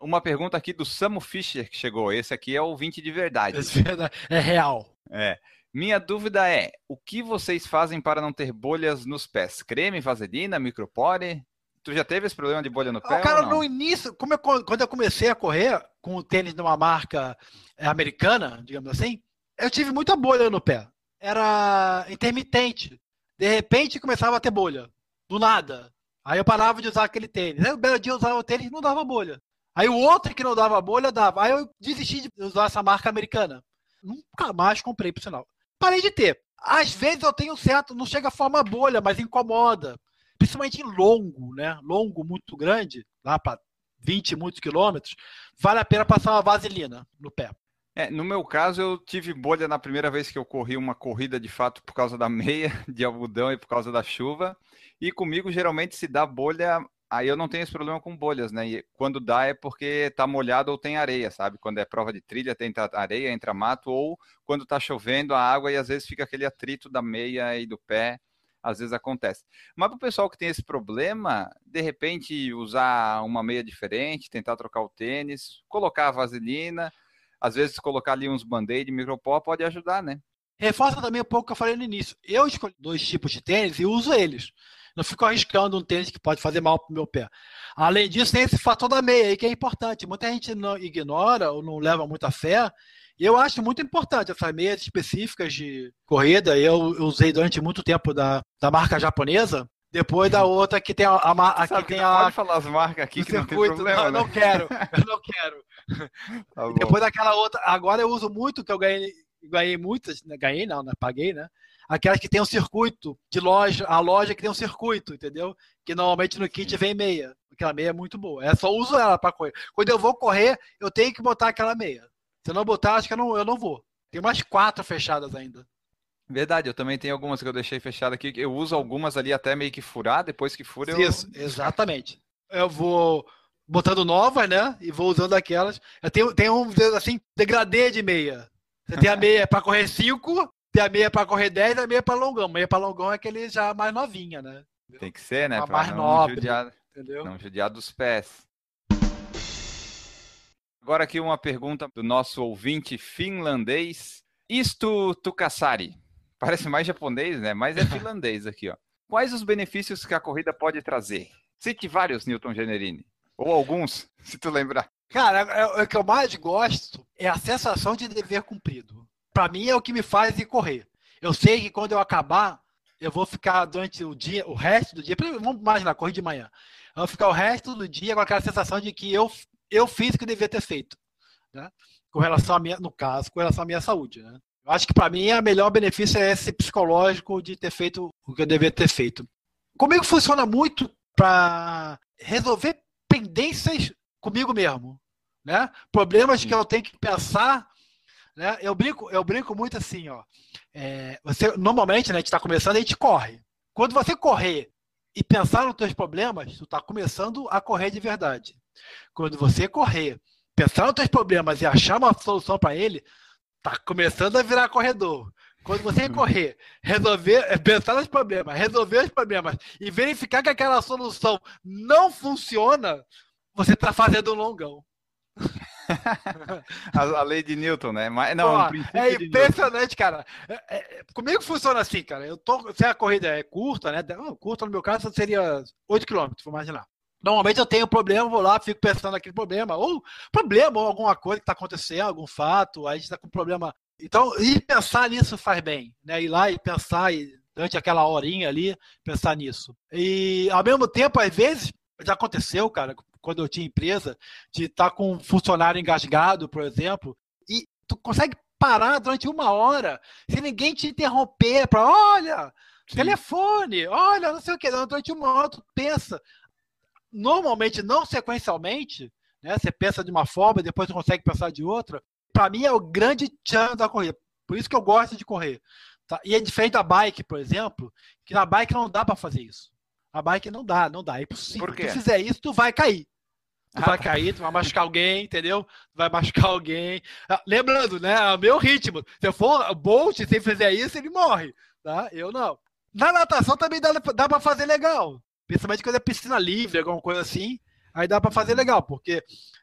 Uma pergunta aqui do Samu Fischer que chegou. Esse aqui é ouvinte de verdade. É verdade, É real. É. Minha dúvida é: o que vocês fazem para não ter bolhas nos pés? Creme, vaselina, micropore? Tu já teve esse problema de bolha no pé? Ah, cara, ou não? no início, como eu- quando eu comecei a correr com o tênis de uma marca é, americana, digamos assim, eu tive muita bolha no pé. Era intermitente. De repente começava a ter bolha. Do nada. Aí eu parava de usar aquele tênis. Aí o belo dia eu usava o tênis e não dava bolha. Aí o outro que não dava bolha dava. Aí eu desisti de usar essa marca americana. Nunca mais comprei, por sinal. Parei de ter. Às vezes eu tenho certo, não chega a forma bolha, mas incomoda. Principalmente em longo, né? Longo muito grande, lá para 20 e muitos quilômetros, vale a pena passar uma vaselina no pé. É, no meu caso, eu tive bolha na primeira vez que eu corri uma corrida de fato por causa da meia de algodão e por causa da chuva. E comigo, geralmente, se dá bolha, aí eu não tenho esse problema com bolhas, né? E quando dá é porque tá molhado ou tem areia, sabe? Quando é prova de trilha, tem areia, entra mato, ou quando tá chovendo a água e às vezes fica aquele atrito da meia e do pé. Às vezes acontece. Mas para o pessoal que tem esse problema, de repente usar uma meia diferente, tentar trocar o tênis, colocar a vaselina, às vezes colocar ali uns band-aid, micropó, pode ajudar, né? Reforça também um pouco o que eu falei no início. Eu escolhi dois tipos de tênis e uso eles. Não fico arriscando um tênis que pode fazer mal para o meu pé. Além disso, tem esse fator da meia aí que é importante. Muita gente não ignora ou não leva muita fé. Eu acho muito importante essas meias específicas de corrida. Eu, eu usei durante muito tempo da, da marca japonesa. Depois da outra que tem a, a, a- que que tem a pode falar as marcas aqui que não tem circuito. problema, não, eu né? não quero. Eu não quero. Tá. Depois daquela outra, agora eu uso muito, que eu ganhei, ganhei muitas, né? ganhei não, né? Paguei, né? Aquelas que tem um circuito de loja, a loja que tem um circuito, entendeu? Que normalmente no kit vem meia. Aquela meia é muito boa. Eu só uso ela para correr. Quando eu vou correr, eu tenho que botar aquela meia. Se eu não botar, acho que eu não, eu não vou. Tem mais quatro fechadas ainda. Verdade, eu também tenho algumas que eu deixei fechada aqui. Eu uso algumas ali até meio que furar, depois que fura eu. Isso, exatamente. Eu vou botando novas, né? E vou usando aquelas. Eu tenho, tenho um, assim, degradê de meia. Você tem a meia para correr 5, tem a meia para correr 10 e a meia para longão. Meia para longão é aquele já mais novinha, né? Tem que ser, né? Uma Pra mais nobre. judiar, Entendeu? não judiar dos pés. Agora aqui uma pergunta do nosso ouvinte finlandês, Isto Tukassari. Parece mais japonês, né? Mas é finlandês aqui, ó. Quais os benefícios que a corrida pode trazer? Cite vários, Newton Generini. Ou alguns, se tu lembrar. Cara, é- é- o que eu mais gosto é a sensação de dever cumprido. Pra mim é o que me faz ir correr. Eu sei que quando eu acabar, eu vou ficar durante o dia, o resto do dia, vamos imaginar, correr de manhã. Eu vou ficar o resto do dia com aquela sensação de que eu, eu fiz o que devia ter feito. Né? Com relação à minha, no caso, com relação à minha saúde. Né? Eu acho que pra mim o melhor benefício é esse psicológico de ter feito o que eu devia ter feito. Comigo funciona muito para resolver pendências comigo mesmo, né? Problemas que eu tenho que pensar, né? Eu brinco, eu brinco muito assim, ó. É, você normalmente, né, a gente está começando, a gente corre. Quando você correr e pensar nos seus problemas, tu está começando a correr de verdade. Quando você correr, pensar nos seus problemas e achar uma solução para ele, tá começando a virar corredor. Quando você correr, resolver, é, pensar nos problemas, resolver os problemas e verificar que aquela solução não funciona, você está fazendo um longão. A, a lei de Newton, né? Mas, não, Pô, é impressionante, cara. É- é- comigo funciona assim, cara. Eu tô, se a corrida é curta, né? Curta no meu caso seria 8 km, vou imaginar. Normalmente eu tenho um problema, vou lá, fico pensando naquele problema, ou problema, ou alguma coisa que está acontecendo, algum fato, aí a gente está com problema. Então, ir pensar nisso faz bem, né? Ir lá e pensar e, durante aquela horinha ali, pensar nisso. E ao mesmo tempo, às vezes, já aconteceu, cara, quando eu tinha empresa, de estar com um funcionário engasgado, por exemplo, e tu consegue parar durante uma hora sem ninguém te interromper para olha, telefone, olha, não sei o que, durante uma hora tu pensa, normalmente não sequencialmente, né? Você pensa de uma forma e depois tu consegue pensar de outra. Para mim é o grande chance da corrida. Por isso que eu gosto de correr. tá? E é diferente da bike, por exemplo, que na bike não dá para fazer isso. A bike não dá, não dá, é impossível. Por quê? Se tu fizer isso, tu vai cair. Tu Ah, vai tá. cair, tu vai machucar alguém, entendeu? Tu vai machucar alguém. Ah, Lembrando, né? É o meu ritmo. Se eu for Bolt, se fizer isso, ele morre. Tá? Eu não. Na natação também dá, dá para fazer legal. Principalmente quando é piscina livre, alguma coisa assim. Aí dá para fazer legal, porque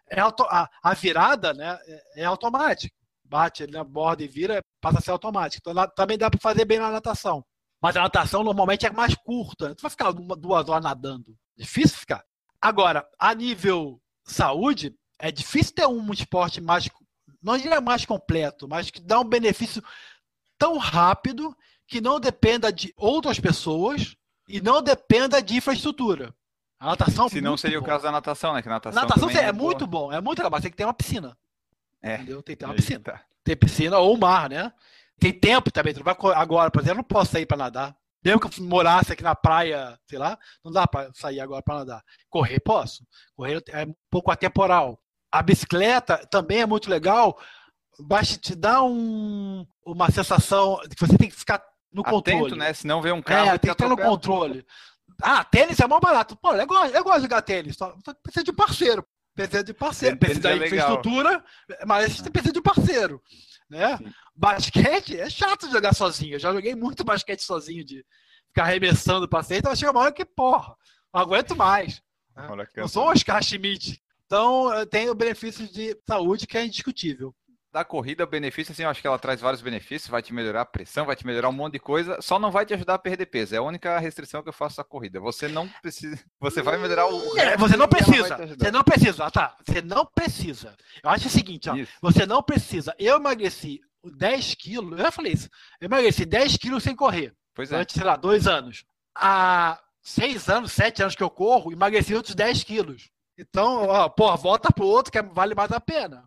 é auto, a, a virada né, é, é automática. Bate ali na borda e vira, passa a ser automático. Então lá, também dá para fazer bem na natação. Mas a natação normalmente é mais curta. Tu vai ficar uma, duas horas nadando. Difícil ficar. Agora, a nível saúde, é difícil ter um esporte mais, não diria mais completo, mas que dá um benefício tão rápido que não dependa de outras pessoas e não dependa de infraestrutura. A natação Se não seria o caso da natação, né? Que natação, Natação é, boa. muito bom, é muito legal, mas tem que ter uma piscina. É. Entendeu? Tem que ter uma piscina. Eita. Tem piscina ou mar, né? Tem tempo também. Tu vai agora, por exemplo, eu não posso sair para nadar. Mesmo que eu morasse aqui na praia, sei lá, não dá para sair agora para nadar. Correr, posso. Correr é um pouco atemporal. A bicicleta também é muito legal, mas te dá um, uma sensação de que você tem que ficar no controle. Atento, né? Se não vê um carro. É, tem que estar no controle. Ah, tênis é mó barato. Pô, eu gosto, eu gosto de jogar tênis. Só precisa de parceiro. Precisa de parceiro. Tênis Precisa é da infraestrutura, mas você precisa de parceiro. Né? Sim. Basquete é chato jogar sozinho. Eu já joguei muito basquete sozinho, de ficar arremessando pra cima. Então chega uma hora que, porra, não aguento mais. Que Não sou um Oscar Schmidt. Então eu tenho benefícios de saúde que é indiscutível. Da corrida, o benefício, assim, eu acho que ela traz vários benefícios, vai te melhorar a pressão, vai te melhorar um monte de coisa, só não vai te ajudar a perder peso. É a única restrição que eu faço à corrida. Você não precisa. Você vai melhorar o. É, resto você não precisa. Você não precisa. Ah, tá. Você não precisa. Eu acho o seguinte, ó. Isso. Você não precisa. Eu emagreci 10 quilos. Eu já falei isso. Eu emagreci 10 quilos sem correr. Pois é. Durante, sei lá, dois anos. Há seis anos, sete anos que eu corro, emagreci outros 10 quilos. Então, ó, pô, volta pro outro que vale mais a pena.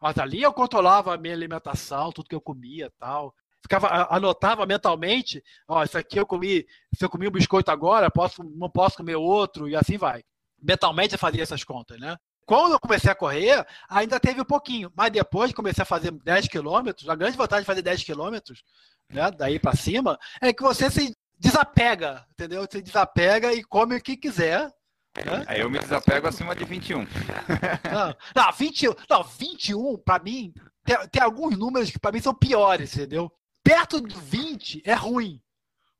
Mas ali eu controlava a minha alimentação, tudo que eu comia tal. Ficava, anotava mentalmente, ó, isso aqui eu comi, se eu comi um biscoito agora, posso, não posso comer outro, e assim vai. Mentalmente eu fazia essas contas, né? Quando eu comecei a correr, ainda teve um pouquinho, mas depois comecei a fazer 10 quilômetros, a grande vantagem de fazer 10 quilômetros, né, daí para cima, é que você se desapega, entendeu? Você desapega e come o que quiser. Aí eu me desapego acima de 21. Não, não, 21, não, 21 para mim, tem, tem alguns números que para mim são piores, entendeu? Perto de 20 é ruim.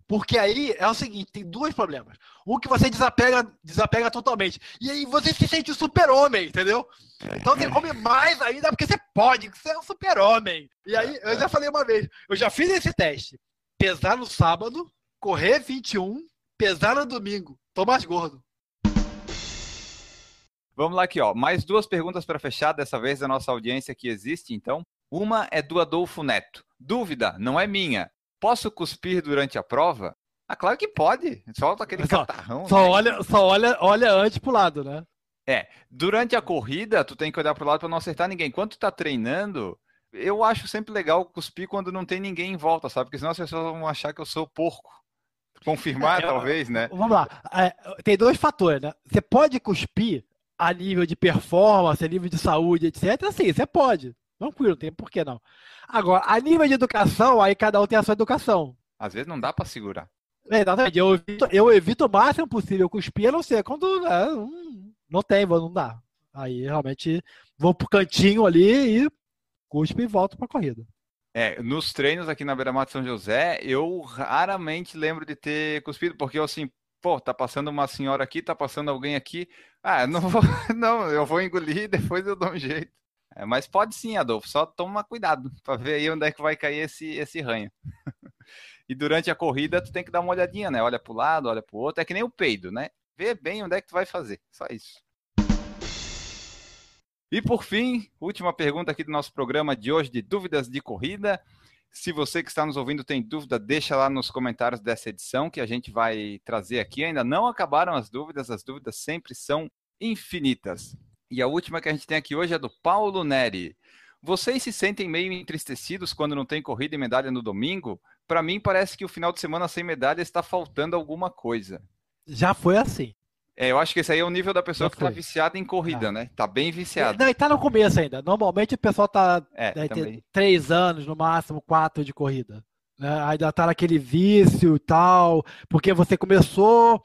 Porque aí é o seguinte, tem dois problemas. Um que você desapega, desapega totalmente. E aí você se sente o super-homem, entendeu? Então você come mais ainda porque você pode, você é um super-homem. E aí, eu já falei uma vez, eu já fiz esse teste. Pesar no sábado, correr 21, pesar no domingo. Tô mais gordo. Vamos lá aqui, ó. Mais duas perguntas para fechar, dessa vez da nossa audiência que existe, então. Uma é do Adolfo Neto. Dúvida, não é minha. Posso cuspir durante a prova? Ah, claro que pode. Solta aquele Só- catarrão. Só né? olha, só olha, olha antes pro lado, né? É, durante a corrida, tu tem que olhar pro lado para não acertar ninguém. Quando tu tá treinando, eu acho sempre legal cuspir quando não tem ninguém em volta, sabe? Porque senão as pessoas vão achar que eu sou porco. Confirmar, É, talvez, né? Vamos lá. É, tem dois fatores, né? Você pode cuspir a nível de performance, a nível de saúde, etc. Sim, você pode. Tranquilo, não tem por que não. Agora, a nível de educação, aí cada um tem a sua educação. Às vezes não dá para segurar. É, Exatamente. Eu evito, eu evito o máximo possível cuspir, a não ser quando é, hum, não tem, não dá. Aí realmente vou pro cantinho ali e cuspo e volto pra corrida. É, nos treinos aqui na Beira-Mar de São José, eu raramente lembro de ter cuspido, porque eu assim, pô, tá passando uma senhora aqui, tá passando alguém aqui. Ah, não vou, não, eu vou engolir e depois eu dou um jeito. É, mas pode sim, Adolfo, só toma cuidado para ver aí onde é que vai cair esse, esse ranho. E durante a corrida, tu tem que dar uma olhadinha, né? Olha pro lado, olha pro outro. É que nem o peido, né? Vê bem onde é que tu vai fazer. Só isso. E por fim, última pergunta aqui do nosso programa de hoje de dúvidas de corrida. Se você que está nos ouvindo tem dúvida, deixa lá nos comentários dessa edição que a gente vai trazer aqui. Ainda não acabaram as dúvidas, as dúvidas sempre são infinitas. E a última que a gente tem aqui hoje é do Paulo Neri. Vocês se sentem meio entristecidos quando não tem corrida e medalha no domingo? Para mim parece que o final de semana sem medalha está faltando alguma coisa. Já foi assim. É, eu acho que esse aí é o nível da pessoa que está foi. viciada em corrida, Ah. né? Tá bem viciada. Não, e tá no começo ainda. Normalmente o pessoal tá É, deve ter três anos, no máximo, quatro de corrida. Né? Ainda tá naquele vício e tal, porque você começou,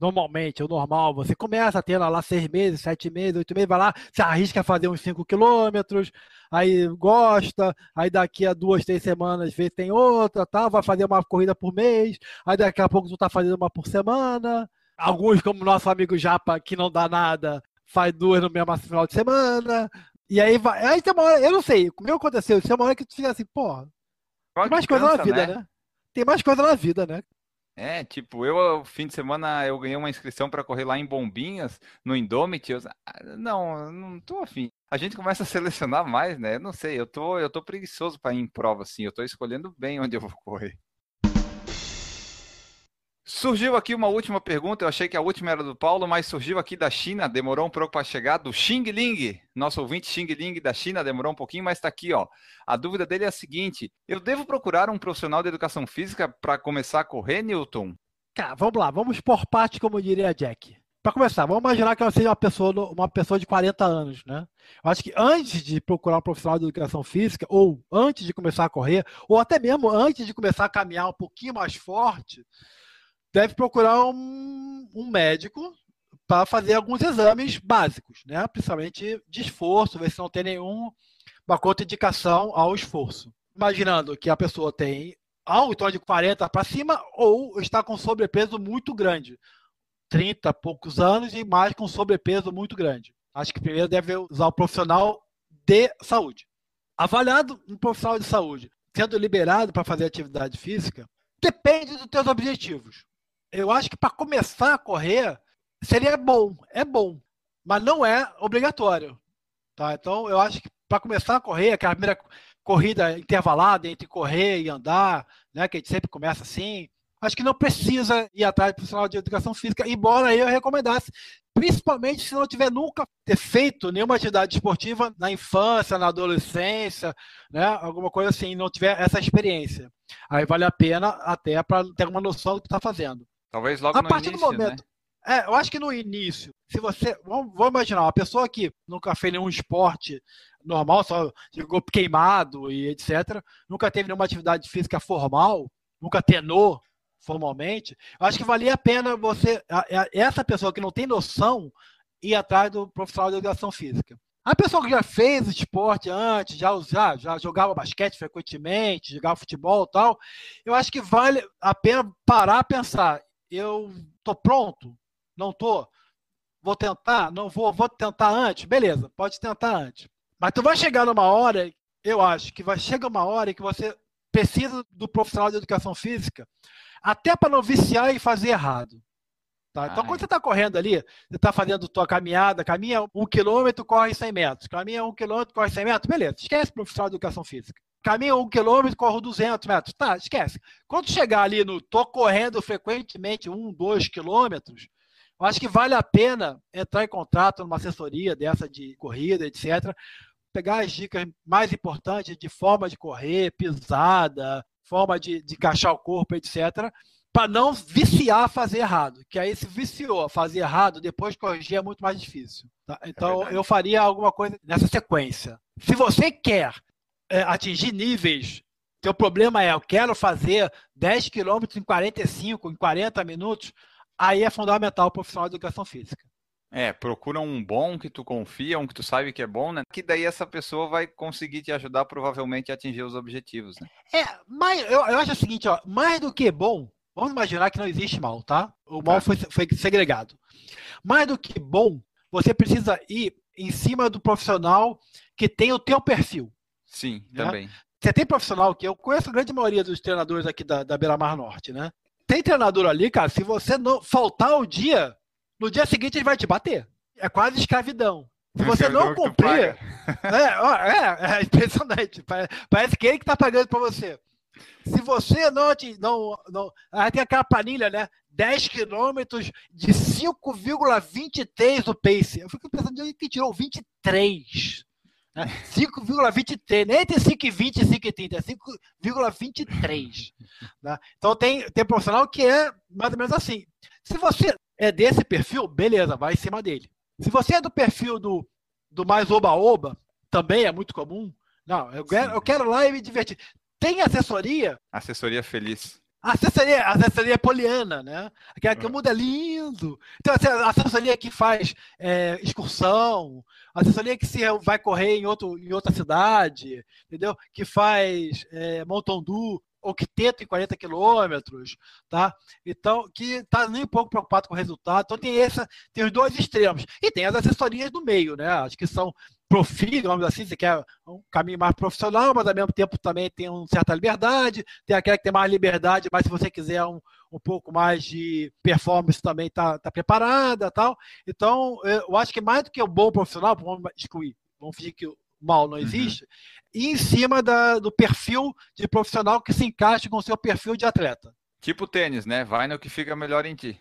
normalmente, é o normal, você começa tendo lá seis meses, sete meses, oito meses, vai lá, se arrisca a fazer uns cinco quilômetros, aí gosta, aí daqui a duas, três semanas vê tem outra, tal, vai fazer uma corrida por mês, aí daqui a pouco tu tá fazendo uma por semana. Alguns, como nosso amigo Japa, que não dá nada, faz duas no mesmo final de semana. E aí vai. Aí tem uma hora, eu não sei, comigo aconteceu, tem uma hora que tu fica assim, porra, tem mais coisa na vida, né? Tem mais coisa na vida, né? É, tipo, eu, fim de semana, eu ganhei uma inscrição para correr lá em Bombinhas, no Indomit. Eu, ah, não, eu não tô afim. A gente começa a selecionar mais, né? Eu não sei, eu tô, eu tô preguiçoso para ir em prova, assim. Eu tô escolhendo bem onde eu vou correr. Surgiu aqui uma última pergunta. Eu achei que a última era do Paulo, mas surgiu aqui da China. Demorou um pouco para chegar. Do Xing Ling, nosso ouvinte Xing Ling da China. Demorou um pouquinho, mas está aqui, ó. A dúvida dele é a seguinte: eu devo procurar um profissional de educação física para começar a correr, Newton? Cara, vamos lá, vamos por parte, como diria Jack. Para começar, vamos imaginar que ela seja uma pessoa, uma pessoa de 40 anos, né? Eu acho que antes de procurar um profissional de educação física, ou antes de começar a correr, ou até mesmo antes de começar a caminhar um pouquinho mais forte, deve procurar um, um médico para fazer alguns exames básicos, né? Principalmente de esforço, ver se não tem nenhuma contraindicação ao esforço. Imaginando que a pessoa tem ao em torno de 40 para cima ou está com sobrepeso muito grande. 30 e poucos anos e mais com sobrepeso muito grande. Acho que primeiro deve usar o profissional de saúde. Avaliado um profissional de saúde, sendo liberado para fazer atividade física, depende dos teus objetivos. Eu acho que para começar a correr seria bom, é bom, mas não é obrigatório. Tá? Então eu acho que para começar a correr, aquela primeira corrida intervalada entre correr e andar, né, que a gente sempre começa assim, acho que não precisa ir atrás de profissional de educação física, embora eu recomendasse, principalmente se não tiver nunca ter feito nenhuma atividade esportiva na infância, na adolescência, né, alguma coisa assim, não tiver essa experiência. Aí vale a pena até para ter uma noção do que está fazendo. Talvez logo A no partir início, do momento. né? É, eu acho que no início, se você. Vamos, vamos imaginar, uma pessoa que nunca fez nenhum esporte normal, só jogou queimado e etc., nunca teve nenhuma atividade física formal, nunca treinou formalmente, eu acho que valia a pena você, essa pessoa que não tem noção, ir atrás do profissional de educação física. A pessoa que já fez esporte antes, já, já, já jogava basquete frequentemente, jogava futebol e tal, eu acho que vale a pena parar a pensar. Eu tô pronto? Não tô? Vou tentar? Não vou? Vou tentar antes? Beleza, pode tentar antes. Mas tu vai chegar numa hora, eu acho que vai chegar uma hora que você precisa do profissional de educação física até para não viciar e fazer errado. Tá? Então, Ai. quando você está correndo ali, você está fazendo tua caminhada, caminha um quilômetro, corre 100 metros. Caminha um quilômetro, corre 100 metros. Beleza, esquece o profissional de educação física. Caminha um quilômetro, corre 200 metros. Tá, esquece. Quando chegar ali no tô correndo frequentemente um, dois quilômetros, eu acho que vale a pena entrar em contato numa assessoria dessa de corrida, etc. Pegar as dicas mais importantes de forma de correr, pisada, forma de, de encaixar o corpo, etc para não viciar a fazer errado. Que aí se viciou a fazer errado, depois corrigir é muito mais difícil. Tá? Então é eu faria alguma coisa nessa sequência. Se você quer é, atingir níveis, teu problema é eu quero fazer 10 quilômetros em 45, em 40 minutos, aí é fundamental o profissional de educação física. É, procura um bom que tu confia, um que tu sabe que é bom, né? Que daí essa pessoa vai conseguir te ajudar provavelmente a atingir os objetivos, né? É, mas eu, eu acho o seguinte, ó, mais do que bom, Vamos imaginar que não existe mal, tá? O mal tá. foi, foi segregado. Mais do que bom, você precisa ir em cima do profissional que tem o teu perfil. Sim, né? também. Você tem profissional que eu conheço a grande maioria dos treinadores aqui da, da Beira Mar Norte, né? Tem treinador ali, cara, se você não faltar o dia, no dia seguinte ele vai te bater. É quase escravidão. Se você não cumprir. É, é, é impressionante. Parece que ele que tá pagando para você. Se você não, não, não. Aí tem aquela planilha, né? 10 quilômetros de 5,23 o pace. Eu fico pensando de que tirou 23. Né? 5,23. Nem tem 5,20 e 5,30, é 5,23. Né? Então tem, tem profissional que é mais ou menos assim. Se você é desse perfil, beleza, vai em cima dele. Se você é do perfil do, do mais oba-oba, também é muito comum. Não, eu quero, eu quero lá e me divertir. Tem assessoria. Assessoria feliz. Assessoria, assessoria poliana, né? Aquela que o mundo é lindo. Então, a assessoria que faz é, excursão, assessoria que se vai correr em, outro, em outra cidade, entendeu? Que faz é, Montondu octeto em 40 quilômetros, tá? Então, que está nem um pouco preocupado com o resultado. Então, tem, essa, tem os dois extremos. E tem as assessorias do meio, né? Acho que são profil, digamos assim, você quer um caminho mais profissional, mas ao mesmo tempo também tem uma certa liberdade, tem aquela que tem mais liberdade, mas se você quiser um, um pouco mais de performance também está tá preparada tal. Então, eu acho que mais do que o bom profissional, vamos excluir, vamos fingir que o mal não uhum. existe, uhum. e em cima da, do perfil de profissional que se encaixe com o seu perfil de atleta. Tipo tênis, né? Vai no que fica melhor em ti.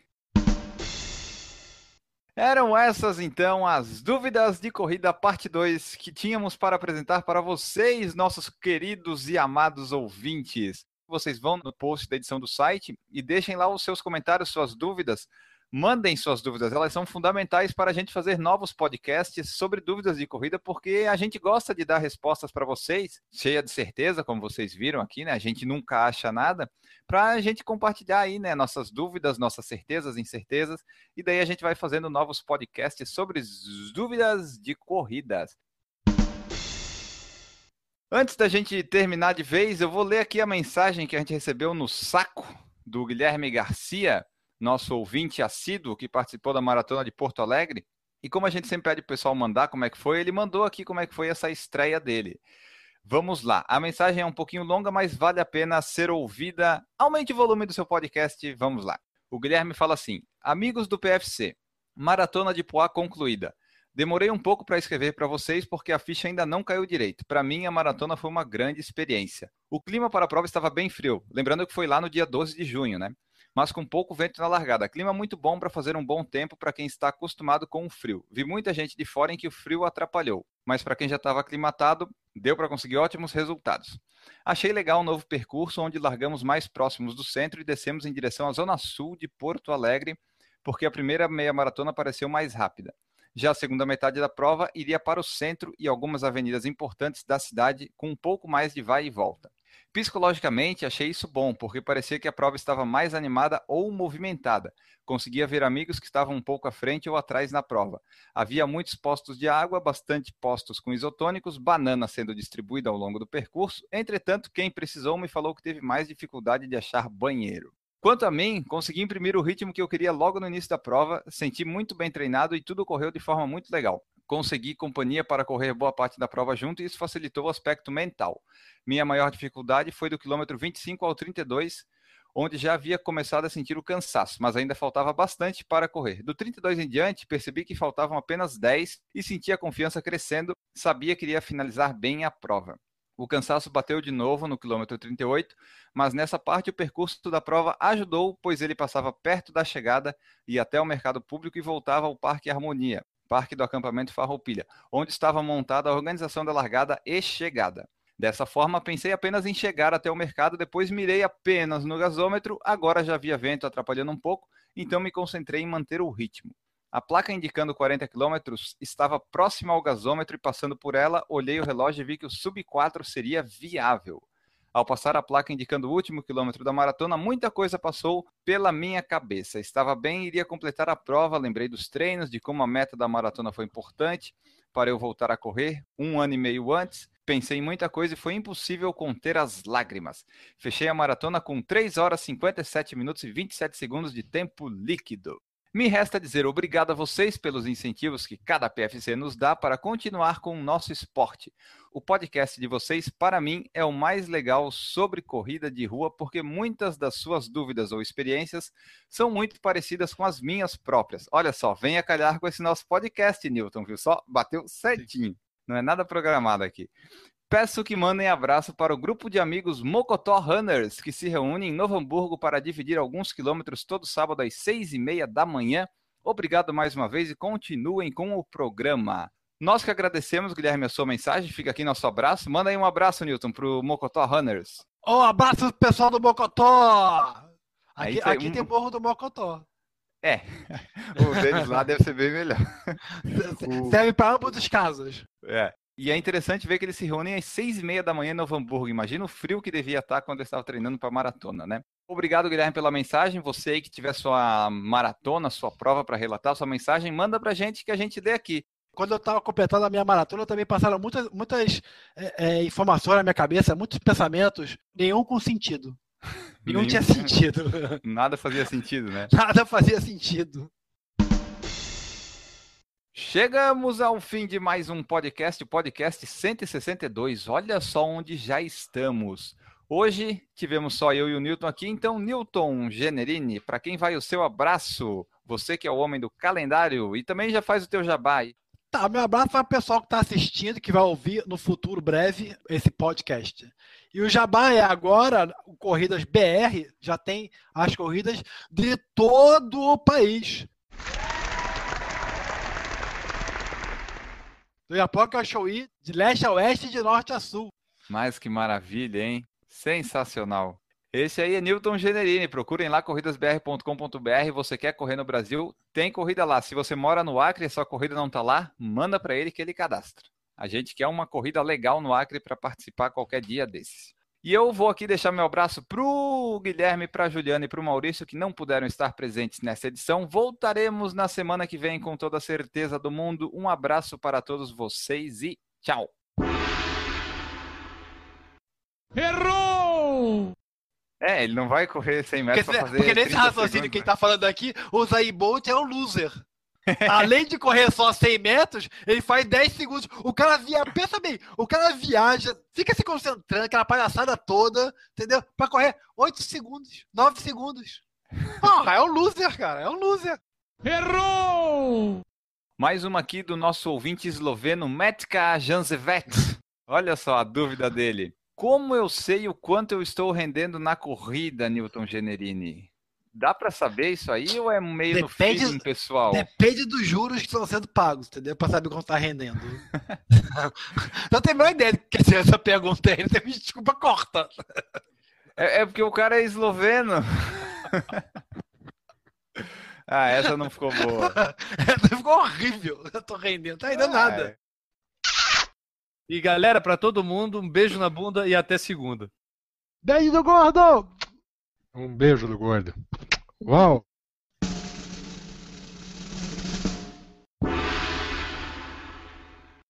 Eram essas então as dúvidas de corrida parte 2 que tínhamos para apresentar para vocês, nossos queridos e amados ouvintes. Vocês vão no post da edição do site e deixem lá os seus comentários, suas dúvidas. Mandem suas dúvidas, elas são fundamentais para a gente fazer novos podcasts sobre dúvidas de corrida, porque a gente gosta de dar respostas para vocês, cheia de certeza, como vocês viram aqui, né? A gente nunca acha nada, para a gente compartilhar aí, né, nossas dúvidas, nossas certezas, incertezas, e daí a gente vai fazendo novos podcasts sobre dúvidas de corridas. Antes da gente terminar de vez, eu vou ler aqui a mensagem que a gente recebeu no saco do Guilherme Garcia nosso ouvinte assíduo que participou da maratona de Porto Alegre. E como a gente sempre pede o pessoal mandar como é que foi, ele mandou aqui como é que foi essa estreia dele. Vamos lá. A mensagem é um pouquinho longa, mas vale a pena ser ouvida. Aumente o volume do seu podcast. Vamos lá. O Guilherme fala assim: Amigos do PFC, maratona de Poá concluída. Demorei um pouco para escrever para vocês porque a ficha ainda não caiu direito. Para mim, a maratona foi uma grande experiência. O clima para a prova estava bem frio, lembrando que foi lá no dia 12 de junho, né? Mas com pouco vento na largada. Clima muito bom para fazer um bom tempo para quem está acostumado com o frio. Vi muita gente de fora em que o frio atrapalhou, mas para quem já estava aclimatado, deu para conseguir ótimos resultados. Achei legal um novo percurso onde largamos mais próximos do centro e descemos em direção à zona sul de Porto Alegre, porque a primeira meia maratona pareceu mais rápida. Já a segunda metade da prova iria para o centro e algumas avenidas importantes da cidade com um pouco mais de vai e volta. Psicologicamente, achei isso bom, porque parecia que a prova estava mais animada ou movimentada. Conseguia ver amigos que estavam um pouco à frente ou atrás na prova. Havia muitos postos de água, bastante postos com isotônicos, banana sendo distribuída ao longo do percurso. Entretanto, quem precisou me falou que teve mais dificuldade de achar banheiro. Quanto a mim, consegui imprimir o ritmo que eu queria logo no início da prova, senti muito bem treinado e tudo correu de forma muito legal consegui companhia para correr boa parte da prova junto e isso facilitou o aspecto mental. Minha maior dificuldade foi do quilômetro 25 ao 32, onde já havia começado a sentir o cansaço, mas ainda faltava bastante para correr. Do 32 em diante, percebi que faltavam apenas 10 e senti a confiança crescendo, sabia que iria finalizar bem a prova. O cansaço bateu de novo no quilômetro 38, mas nessa parte o percurso da prova ajudou, pois ele passava perto da chegada, ia até o mercado público e voltava ao Parque Harmonia. Parque do Acampamento Farroupilha, onde estava montada a organização da largada e chegada. Dessa forma, pensei apenas em chegar até o mercado, depois mirei apenas no gasômetro, agora já havia vento atrapalhando um pouco, então me concentrei em manter o ritmo. A placa indicando 40 km estava próxima ao gasômetro e passando por ela, olhei o relógio e vi que o sub 4 seria viável. Ao passar a placa indicando o último quilômetro da maratona, muita coisa passou pela minha cabeça. Estava bem, iria completar a prova, lembrei dos treinos, de como a meta da maratona foi importante para eu voltar a correr um ano e meio antes. Pensei em muita coisa e foi impossível conter as lágrimas. Fechei a maratona com 3 horas 57 minutos e 27 segundos de tempo líquido. Me resta dizer obrigado a vocês pelos incentivos que cada PFC nos dá para continuar com o nosso esporte. O podcast de vocês, para mim, é o mais legal sobre corrida de rua, porque muitas das suas dúvidas ou experiências são muito parecidas com as minhas próprias. Olha só, venha calhar com esse nosso podcast, Newton, viu só? Bateu certinho. Não é nada programado aqui. Peço que mandem abraço para o grupo de amigos Mocotó Runners, que se reúne em Novo Hamburgo para dividir alguns quilômetros todo sábado às seis e meia da manhã. Obrigado mais uma vez e continuem com o programa. Nós que agradecemos, Guilherme, a sua mensagem. Fica aqui nosso abraço. Manda aí um abraço, Newton, para o Mocotó Runners. Um abraço pessoal do Mocotó! Aqui, aqui um... tem morro do Mocotó. É, o deles lá deve ser bem melhor. Serve para ambos os casos. É. E é interessante ver que eles se reúnem às seis e meia da manhã em Novo Hamburgo. Imagina o frio que devia estar quando eu estava treinando para maratona, né? Obrigado, Guilherme, pela mensagem. Você aí que tiver sua maratona, sua prova para relatar, sua mensagem, manda para a gente que a gente lê aqui. Quando eu estava completando a minha maratona, também passaram muitas, muitas é, é, informações na minha cabeça, muitos pensamentos, nenhum com sentido. Nenhum, nenhum tinha sentido. Nada fazia sentido, né? Nada fazia sentido. Chegamos ao fim de mais um podcast, podcast 162. Olha só onde já estamos. Hoje tivemos só eu e o Newton aqui, então Newton Generini, para quem vai o seu abraço? Você que é o homem do calendário e também já faz o teu jabá. Tá, meu abraço para o pessoal que está assistindo, que vai ouvir no futuro breve esse podcast. E o Jabá é agora, o Corridas BR, já tem as corridas de todo o país. Do Iapoca ao Chuí, de leste a oeste e de norte a sul. Mas que maravilha, hein? Sensacional. Esse aí é Newton Generini. Procurem lá corridasbr.com.br. Você quer correr no Brasil? Tem corrida lá. Se você mora no Acre e sua corrida não está lá, manda para ele que ele cadastra. A gente quer uma corrida legal no Acre para participar qualquer dia desses. E eu vou aqui deixar meu abraço para o Guilherme, para a Juliana e para o Maurício, que não puderam estar presentes nessa edição. Voltaremos na semana que vem com toda a certeza do mundo. Um abraço para todos vocês e tchau! Errou! É, ele não vai correr 100 metros para fazer. Porque nesse raciocínio que né? tá falando aqui, o Zayn Bolt é um loser. Além de correr só 100 metros, ele faz 10 segundos. O cara viaja, pensa bem, o cara viaja, fica se concentrando, aquela palhaçada toda, entendeu? Pra correr 8 segundos, 9 segundos. Porra, é um loser, cara, é um loser. Errou! Mais uma aqui do nosso ouvinte esloveno, Metka Janzevet. Olha só a dúvida dele. Como eu sei o quanto eu estou rendendo na corrida, Newton Generini? Dá para saber isso aí ou é meio depende, no feeling pessoal? Depende dos juros que estão sendo pagos, entendeu? Para saber quanto está rendendo. não tenho a menor ideia que ser essa pergunta aí. Me desculpa, corta. É, é, porque o cara é esloveno. ah, essa não ficou boa. essa ficou horrível. Eu tô rendendo, tá ainda ah, nada. É. E galera, para todo mundo, um beijo na bunda e até segunda. Beijo do gordo! Um beijo do gordo. Uau!